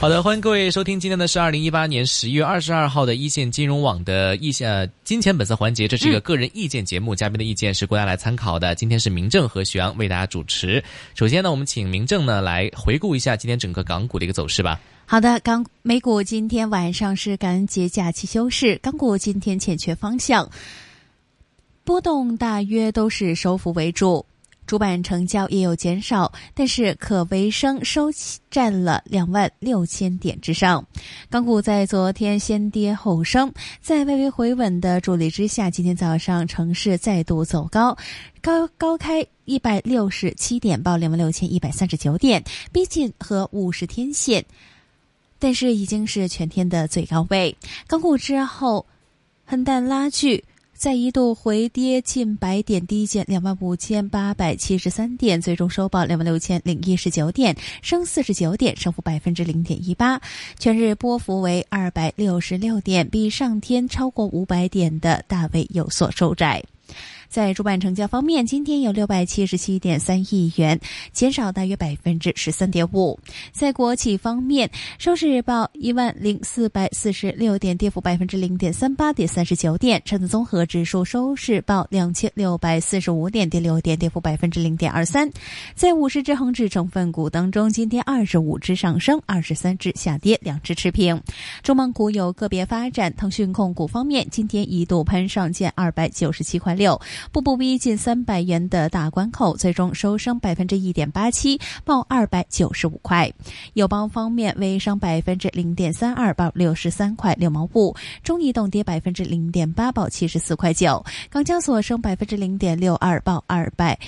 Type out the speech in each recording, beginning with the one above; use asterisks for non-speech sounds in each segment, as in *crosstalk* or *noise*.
好的，欢迎各位收听今天的是二零一八年十一月二十二号的一线金融网的意线呃金钱本色环节，这是一个个人意见节目，嘉宾的意见是国家来参考的。今天是明正和徐阳为大家主持。首先呢，我们请明正呢来回顾一下今天整个港股的一个走势吧。好的，港美股今天晚上是感恩节假期休市，港股今天欠缺方向，波动大约都是收复为主。主板成交也有减少，但是可为升收占了两万六千点之上。港股在昨天先跌后升，在外围回稳的助力之下，今天早上城市再度走高，高高开一百六十七点，报两万六千一百三十九点，逼近和五十天线，但是已经是全天的最高位。港股之后横淡拉锯。*laughs* 在一度回跌近百点，低见两万五千八百七十三点，最终收报两万六千零一十九点，升四十九点，升幅百分之零点一八，全日波幅为二百六十六点，比上天超过五百点的大位有所收窄。在主板成交方面，今天有六百七十七点三亿元，减少大约百分之十三点五。在国企方面，收市报一万零四百四十六点，跌幅百分之零点三八，跌三十九点。成交综合指数收市报两千六百四十五点，跌六点，跌幅百分之零点二三。在五十只恒指成分股当中，今天二十五只上升，二十三只下跌，两只持平。中蒙股有个别发展，腾讯控股方面，今天一度攀上见二百九十七块六。步步逼近三百元的大关口，最终收升百分之一点八七，报二百九十五块。友邦方面微升百分之零点三二，报六十三块六毛五。中移动跌百分之零点八，报七十四块九。港交所升百分之零点六二，报二百。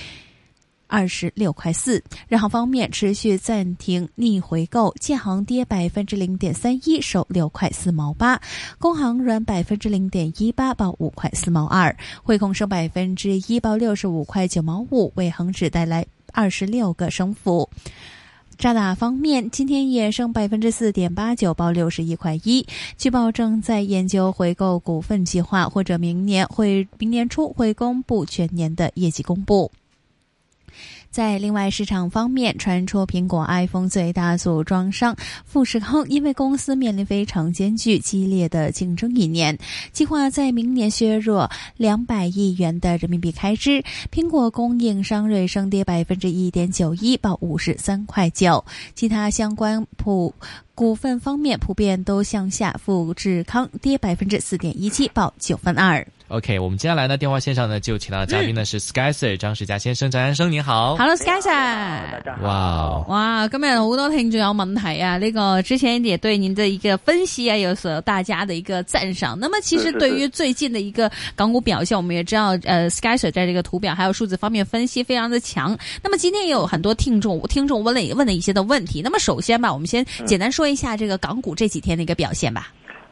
二十六块四，日航方面持续暂停逆回购，建行跌百分之零点三一，收六块四毛八；工行软百分之零点一八，报五块四毛二；汇控升百分之一，报六十五块九毛五，为恒指带来二十六个升幅。渣打方面今天也升百分之四点八九，报六十一块一。据报正在研究回购股份计划，或者明年会明年初会公布全年的业绩公布。在另外市场方面，传出苹果 iPhone 最大组装商富士康，因为公司面临非常艰巨、激烈的竞争一年，计划在明年削弱两百亿元的人民币开支。苹果供应商瑞声跌百分之一点九一，报五十三块九。其他相关普股份方面普遍都向下，富士康跌百分之四点一七，报九分二。OK，我们接下来呢，电话线上呢就请到的嘉宾呢是 Sky Sir 张世佳先生，张先生你好。Hello，Sky Sir。大家。哇哇，今日好多聽眾有問題啊！呢、個之前也对您的一个分析啊，有所大家的一个赞赏。那么其实对于最近的一个港股表现，我们也知道，呃，Sky Sir 在这个图表还有数字方面分析非常的强。那么今天也有很多听众听众问了问了一些的问题。那么首先吧，我们先简单说一下这个港股这几天的一个表现吧。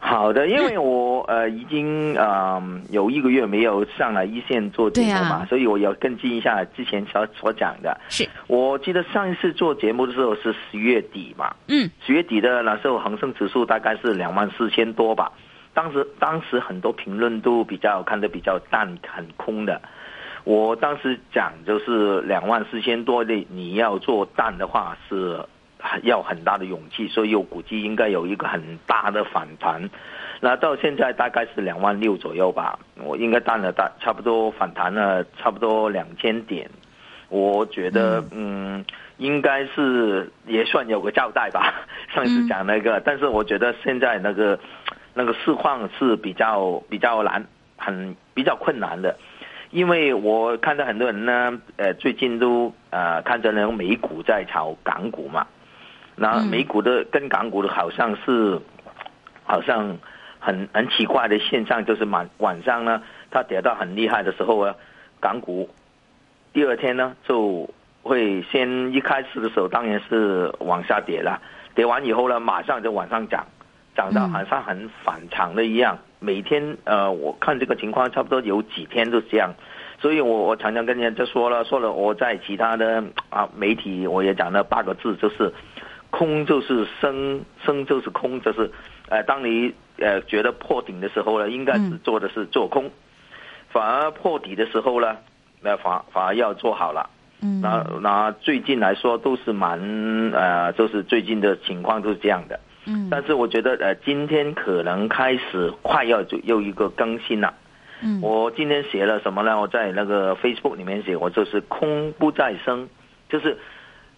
好的，因为我呃已经呃有一个月没有上来一线做节目嘛，啊、所以我要跟进一下之前所所讲的。是，我记得上一次做节目的时候是十月底嘛，嗯，十月底的那时候恒生指数大概是两万四千多吧。当时当时很多评论都比较看得比较淡，很空的。我当时讲就是两万四千多的，你要做淡的话是。要很大的勇气，所以我估计应该有一个很大的反弹。那到现在大概是两万六左右吧，我应该淡了大差不多反弹了差不多两千点。我觉得嗯，应该是也算有个交代吧。上次讲那个，但是我觉得现在那个那个市况是比较比较难，很比较困难的。因为我看到很多人呢，呃，最近都呃看着那种美股在炒港股嘛。那美股的跟港股的好像是，好像很很奇怪的现象，就是晚晚上呢，它跌到很厉害的时候啊，港股第二天呢就会先一开始的时候当然是往下跌啦，跌完以后呢，马上就往上涨，涨到好像很反常的一样。每天呃，我看这个情况差不多有几天都这样。所以我我常常跟人家就说了说了，我在其他的啊媒体我也讲了八个字，就是空就是升，升就是空，就是呃，当你呃觉得破顶的时候呢，应该是做的是做空，反而破底的时候呢，那反反而要做好了。嗯，那那最近来说都是蛮呃，就是最近的情况都是这样的。嗯，但是我觉得呃，今天可能开始快要就又一个更新了。嗯，我今天写了什么呢？我在那个 Facebook 里面写，我就是空不再生，就是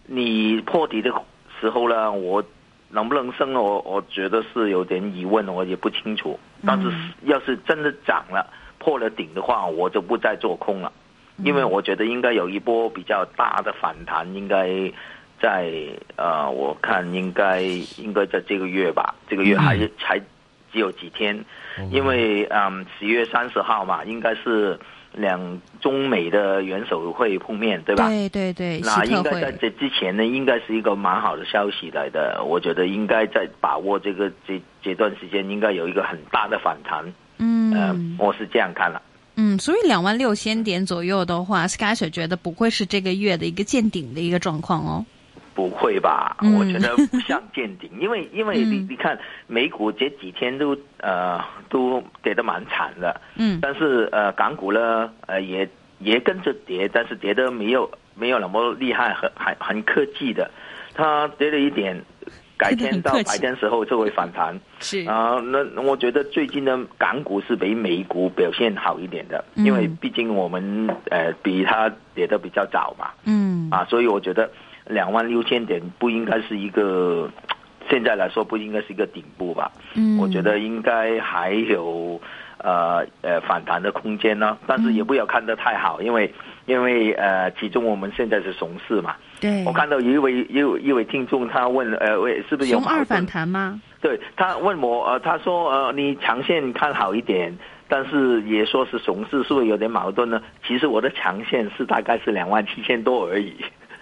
你破底的时候呢，我能不能升？我我觉得是有点疑问，我也不清楚。但是要是真的涨了，破了顶的话，我就不再做空了。因为我觉得应该有一波比较大的反弹，应该在呃，我看应该应该在这个月吧，这个月还才只有几天，因为嗯十月三十号嘛，应该是两中美的元首会碰面，对吧？对对对，那应该在这之前呢，应该是一个蛮好的消息来的。我觉得应该在把握这个这这段时间，应该有一个很大的反弹。嗯、呃，我是这样看了。嗯，所以两万六千点左右的话，Sky 觉得不会是这个月的一个见顶的一个状况哦。不会吧？嗯。我觉得不像见顶，因为 *laughs* 因为你嗯。你看美股这几天都呃都跌得蛮惨的，嗯。但是呃港股呢呃也也跟着跌，但是跌得没有没有那么厉害，很很很科技的，它跌了一点，改天到白天时候就会反弹。是。啊，那我觉得最近的港股是比美股表现好一点的，嗯。因为毕竟我们呃比它跌得比较早嘛，嗯。啊，所以我觉得两万六千点不应该是一个，*tsk* 现在来说不应该是一个顶部吧？嗯，我觉得应该还有呃呃反弹的空间呢，但是也不要看得太好，因为因为呃，其中我们现在是熊市嘛。对我看到有一位有一位听众他问呃喂是不是有二反弹吗？对他问我，呃，他说，呃，你长线看好一点，但是也说是熊市，是不是有点矛盾呢？其实我的长线是大概是两万七千多而已，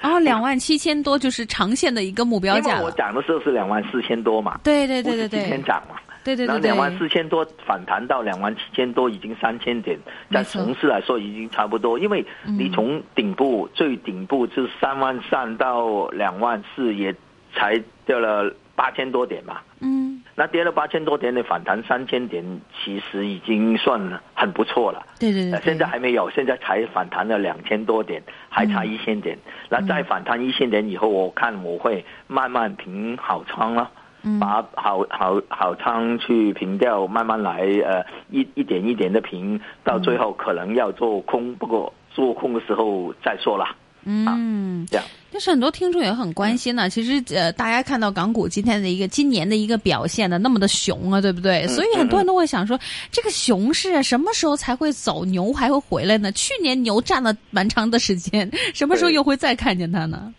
哦，两万七千多就是长线的一个目标因为我价了。讲的时候是两万四千多嘛，对对对对不是今天，涨嘛，对对对对，然后两万四千多反弹到两万七千多，已经三千点，在没错。熊市来说已经差不多，因为你从顶部、最顶部就是三万三到两万四，也才掉了八千多点嘛。嗯，那跌了八千多点的反弹三千点，其实已经算很不错了。对对对对，呃现在还没有，现在才反弹了两千多点，还差一千点。那再反弹一千点以后，我看我会慢慢平好仓了。嗯把好好好仓去平掉，慢慢来，呃，一一点一点的平，到最后可能要做空，不过做空的时候再说啦。嗯。这样，但是很多听众也很关心呢、其实呃，大家看到港股今天的一个今年的一个表现呢那么的熊啊，对不对？所以很多人都会想说，这个熊市啊，什么时候才会走？牛还会回来呢？去年牛占了蛮长的时间，*laughs* 什么时候又会再看见它呢？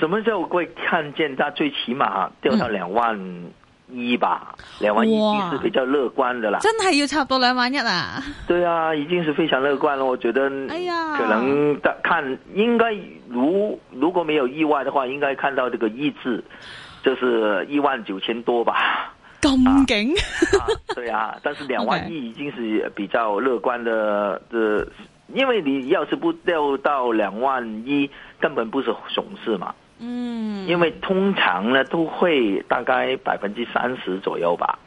什么时候会看见它最起码掉到两万一吧？两万一已经是比较乐观的啦。真系要差不多兩萬一啊！*laughs* 对啊，已经是非常乐观了。我觉得，哎呀可能的看应该如如果没有意外的话，应该看到这个一字，就是一万九千多吧。咁勁，啊，对啊，但是两万 *laughs* 一已经是比较乐观的的，因为你要是不掉到两万一，根本不是熊市嘛。嗯，因为通常呢都会大概百分之三十左右吧。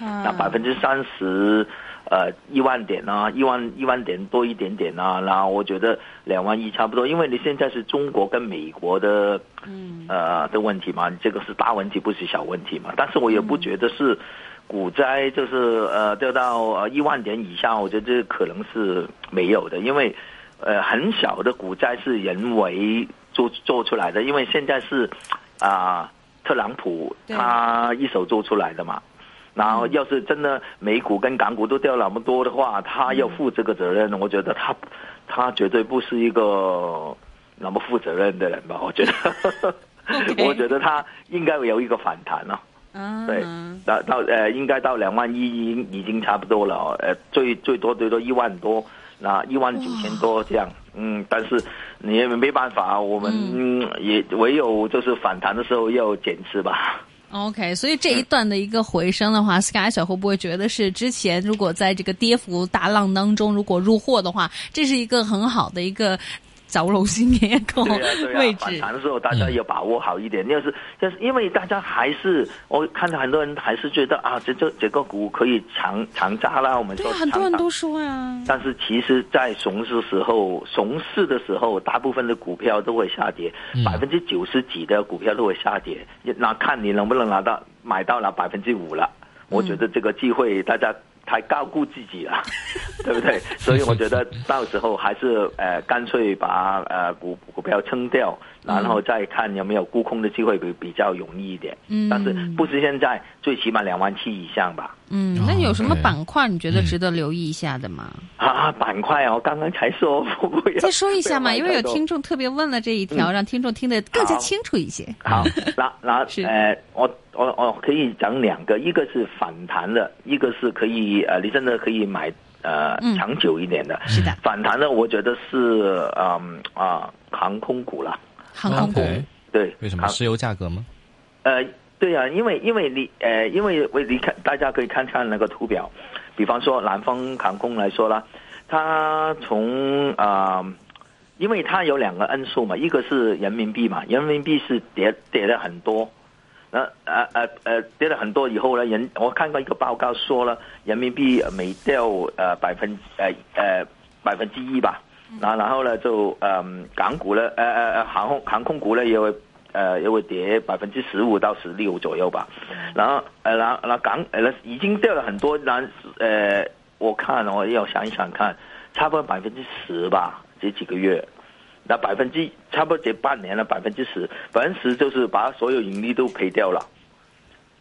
那百分之三十，呃，一万点啊，一万一万点多一点点啊，然后我觉得两万亿差不多，因为你现在是中国跟美国的，嗯呃的问题嘛，这个是大问题，不是小问题嘛。但是我也不觉得是股灾就是呃掉到呃一万点以下，我觉得这可能是没有的，因为呃很小的股灾是人为做做出来的，因为现在是啊、特朗普他一手做出来的嘛。然后，要是真的美股跟港股都掉那么多的话，他要负这个责任，我觉得他他绝对不是一个那么负责任的人吧？我觉得。*laughs* 我觉得他应该有一个反弹了、啊，对，到到呃，应该到两万一已经已经差不多了哦，呃，最最多最多一万多，那一万九千多这样，嗯，但是你也没办法，我们、嗯、也唯有就是反弹的时候要减持吧。OK，所以这一段的一个回升的话，Sky 小会不会觉得是之前如果在这个跌幅大浪当中如果入货的话，这是一个很好的一个。走路先嘅一個对啊，对啊，反 *laughs* 位置，弹的时候大家要把握好一点。要是要是因为大家还是我看到很多人还是觉得啊，这这这个股可以长长揸啦，我们说很多人长都说呀，但是其实，在熊市时候，熊市的时候，大部分的股票都会下跌，嗯百分之九十几的股票都会下跌。那看你能不能拿到买到了百分之五了。我觉得这个机会大家太高估自己了，*laughs* 对不对？所以我觉得到时候还是呃，干脆把呃股股票撑掉，然后再看有没有沽空的机会比比较容易一点。嗯但是不是现在，最起码两万七以上吧。嗯，哦那有什么板块你觉得值得留意一下的吗？啊，板块啊，我刚刚才说，再说一下嘛，因为有听众特别问了这一条，让听众听得更加清楚一些。好，那那 *laughs* 呃，我我我可以讲两个，一个是反弹的，一个是可以呃，你真的可以买呃嗯长久一点的。是的，反弹的，我觉得是嗯啊、航空股了，航空股对，为什么？航石油价格吗？呃，对啊，因为因为你呃，因为为你看，大家可以看看那个图表，比方说南方航空来说啦，它从啊、因为它有两个因素嘛，一个是人民币嘛，人民币是跌跌了很多。那呃呃呃跌了很多以后呢，人我看过一个报告说了，人民币每掉呃百分呃呃百分之一吧，然后然后呢就嗯港股呢呃呃呃航空航空股呢也会呃也会跌百分之十五到十六左右吧，然后呃然后然后港呃已经掉了很多，然呃我看我要想一想看，差不多百分之十吧，这几个月。那百分之差不多这半年了，百分之十，百分之十就是把所有盈利都赔掉了。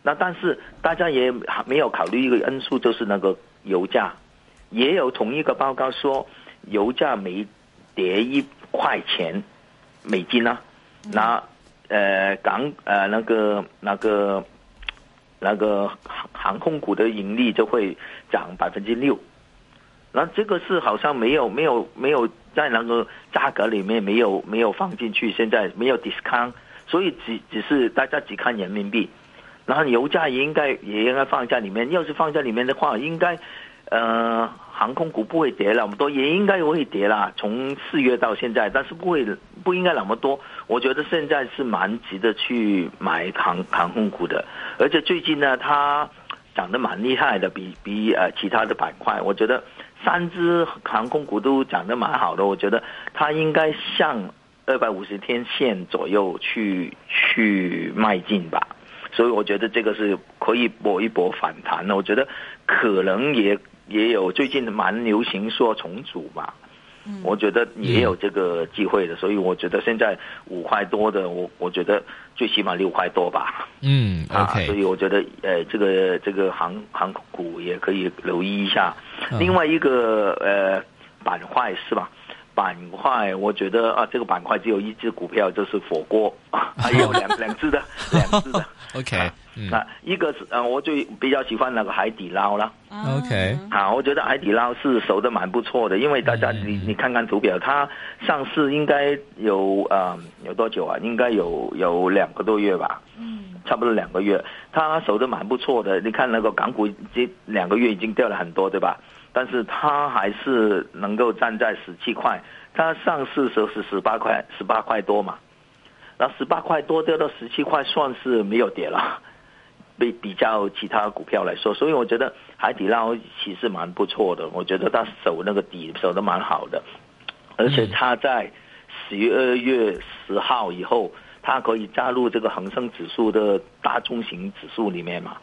那但是大家也还没有考虑一个因素，就是那个油价，也有同一个报告说，油价每跌一块钱美金啊，那呃港呃那个那个那个航航空股的盈利就会涨百分之六。那这个是好像没有没有没有在那个价格里面没有没有放进去，现在没有 discount，所以只只是大家只看人民币，然后油价也应该也应该放在里面。要是放在里面的话，应该呃航空股不会跌那么多，也应该会跌啦。从四月到现在，但是不会不应该那么多。我觉得现在是蛮值得去买航航空股的，而且最近呢，它涨得蛮厉害的，比比呃其他的板块，我觉得三只航空股都涨得蛮好的，我觉得它应该向二百五十天线左右去去迈进吧。所以我觉得这个是可以搏一搏反弹的。我觉得可能也也有最近蛮流行说重组嘛，我觉得也有这个机会的。所以我觉得现在五块多的，我我觉得最起码六块多吧。嗯啊，，OK，所以我觉得呃，这个这个航航空股也可以留意一下。嗯另外一个呃板块是吧？板块我觉得啊，这个板块只有一只股票，就是火锅啊，*laughs* 还有两两只的，两只的。*laughs* OK，嗯那一个是呃，我最比较喜欢那个海底捞啦。，OK，好，我觉得海底捞是守的蛮不错的，因为大家嗯你你看看图表，它上市应该有呃有多久啊？应该有有两个多月吧。嗯，差不多两个月，它守的蛮不错的。你看那个港股这两个月已经掉了很多，对吧？但是它还是能够站在十七块，它上市时候是十八块，十八块多嘛。那十八块多掉到十七块，算是没有跌了。比比较其他股票来说，所以我觉得海底捞其实蛮不错的，我觉得它守那个底守的蛮好的，而且它在十二月十号以后，它可以加入这个恒生指数的大中型指数里面嘛，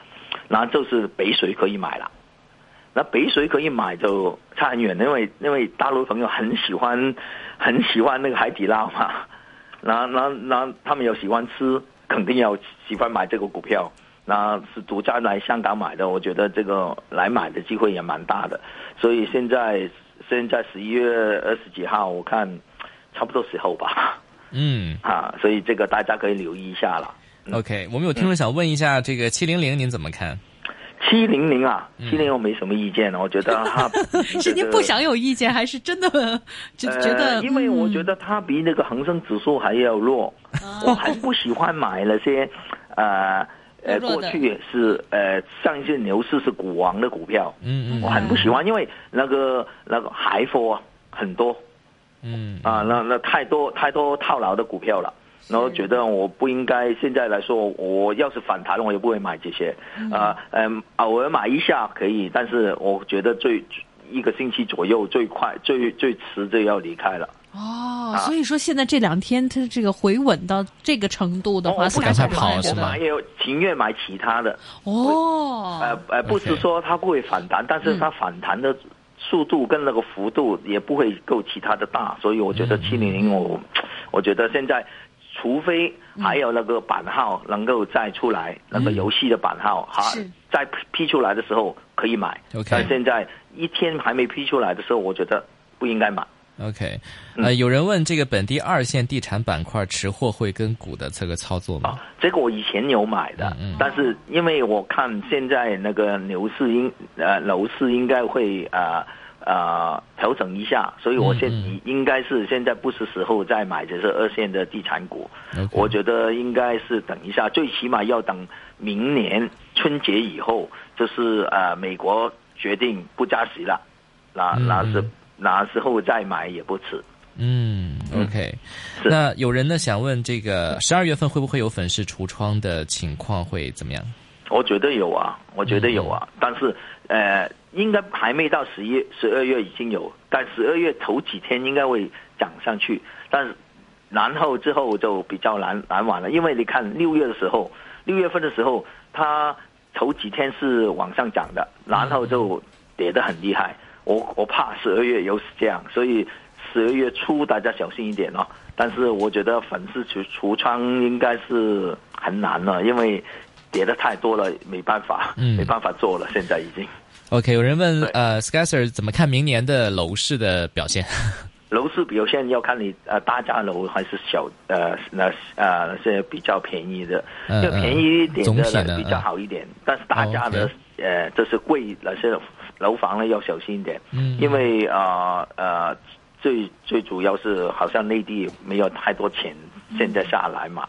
然后就是北水可以买了。那北水可以买就差很远，因为因为大陆朋友很喜欢很喜欢那个海底捞嘛，然后然后然后他们有喜欢吃，肯定要喜欢买这个股票。那是独家来香港买的，我觉得这个来买的机会也蛮大的。所以现在现在十一月二十几号，我看差不多时候吧，嗯 *laughs* 啊，所以这个大家可以留意一下了。，OK，我们有听众想问一下这个七零零您怎么看？七零零啊，嗯七零我没什么意见，我觉得 *laughs* 它是您不想有意见，还是真的就 *laughs* 觉得？呃，因为我觉得得它比那个恒生指数还要弱，我还不喜欢买那些呃呃，过去是呃上一次牛市是股王的股票，嗯嗯我很不喜欢，因为那个那个海佛啊很多。嗯。啊，那那太多太多套牢的股票了。然后觉得我不应该现在来说，我要是反弹，我也不会买这些，啊，嗯，偶尔买一下可以，但是我觉得最一个星期左右最快最最迟就要离开了。哦，啊。所以说现在这两天它这个回稳到这个程度的话，我不赶快是跑是吧我买也有情愿买其他的，哦，呃呃，不是说它不会反弹，但是它反弹的速度跟那个幅度也不会够其他的大，所以我觉得七零零我，我觉得现在。除非还有那个版号能够再出来，那个游戏的版号哈是，再批出来的时候可以买。OK 但现在一天还没批出来的时候，我觉得不应该买。OK，呃，有人问这个本地二线地产板块持货会跟股的这个操作吗？啊，这个我以前有买的，嗯嗯。但是因为我看现在那个牛市应呃楼市应该会呃呃调整一下，所以我现嗯应该是现在不是时候再买这是二线的地产股。我觉得应该是等一下，最起码要等明年春节以后，就是呃美国决定不加息了，那嗯。那是嗯那时候再买也不迟。嗯，OK。是那有人呢想问，这个十二月份会不会有粉饰橱窗的情况会怎么样？我觉得有啊，我觉得有啊，但是呃，应该还没到十一、十二月已经有，但十二月头几天应该会涨上去，但是然后之后就比较难难玩了，因为你看六月的时候，六月份的时候，它头几天是往上涨的，然后就跌得很厉害，我我怕十二月又是这样，所以十二月初大家小心一点哦。但是我觉得粉丝橱橱窗应该是很难了，因为跌的太多了，没办法，嗯没办法做了，现在已经。OK，有人问呃 s k y s e r 怎么看明年的楼市的表现？*laughs* 楼市表现要看你呃大价楼还是小呃那呃那些比较便宜的，嗯要便宜一点的比较好一点，但是大家的、哦呃这是贵那些楼房呢要小心一点，嗯因为呃呃最最主要是好像内地没有太多钱现在下来买，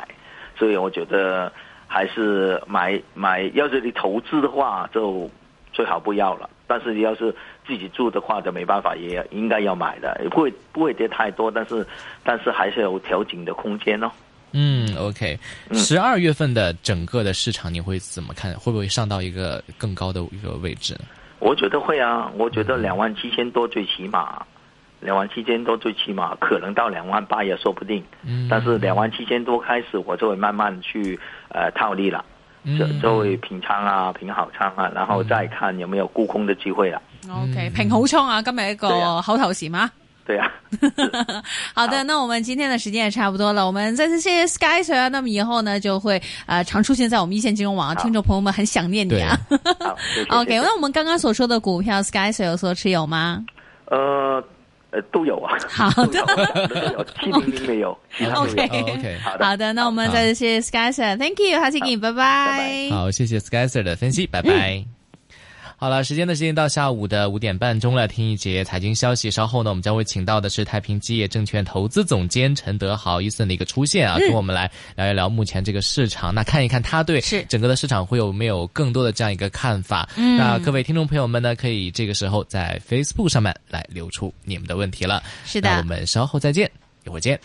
所以我觉得还是买买，要是你投资的话就最好不要了。但是你要是自己住的话，就没办法，也应该要买的，也不会不会跌太多，但是但是还是有调整的空间哦。嗯，OK，十二月份的整个的市场你会怎么看？会不会上到一个更高的一个位置呢？我觉得会啊，我觉得两万七千多最起码，两万七千多最起码可能到两万八也说不定。嗯但是两万七千多开始，我就会慢慢去呃套利了，就嗯就會平倉啊，平好倉啊，然後再看有沒有沽空的機會啦。OK，平好倉啊，今日一個對啊口頭禪啊。對啊，*laughs* 好的，那我们今天的时间也差不多了，我们再次谢谢 Sky Sir 啊。那么以后呢，就会呃常出现在我们一线金融网，听众朋友们很想念你啊。*laughs* OK，那我们刚刚所说的股票，Sky Sir 有所持有吗？呃呃都有啊，好的。*laughs* 都有有，七零零没有，其他都有。OK 好的，好的，那我们再次谢谢 Sky Sir，Thank you，下次見，拜拜。好，谢谢 s k y s e r 的分析，拜拜。好了，时间呢，时间到下午的五点半钟了，听一节财经消息。稍后呢，我们将会请到的是太平基业证券投资总监陈德豪伊森的一个出现啊，跟我们来聊一聊目前这个市场，那看一看他对是整个的市场会有没有更多的这样一个看法。嗯那各位听众朋友们呢，可以这个时候在 Facebook 上面来留出你们的问题了。是的那我们稍后再见，一会儿见。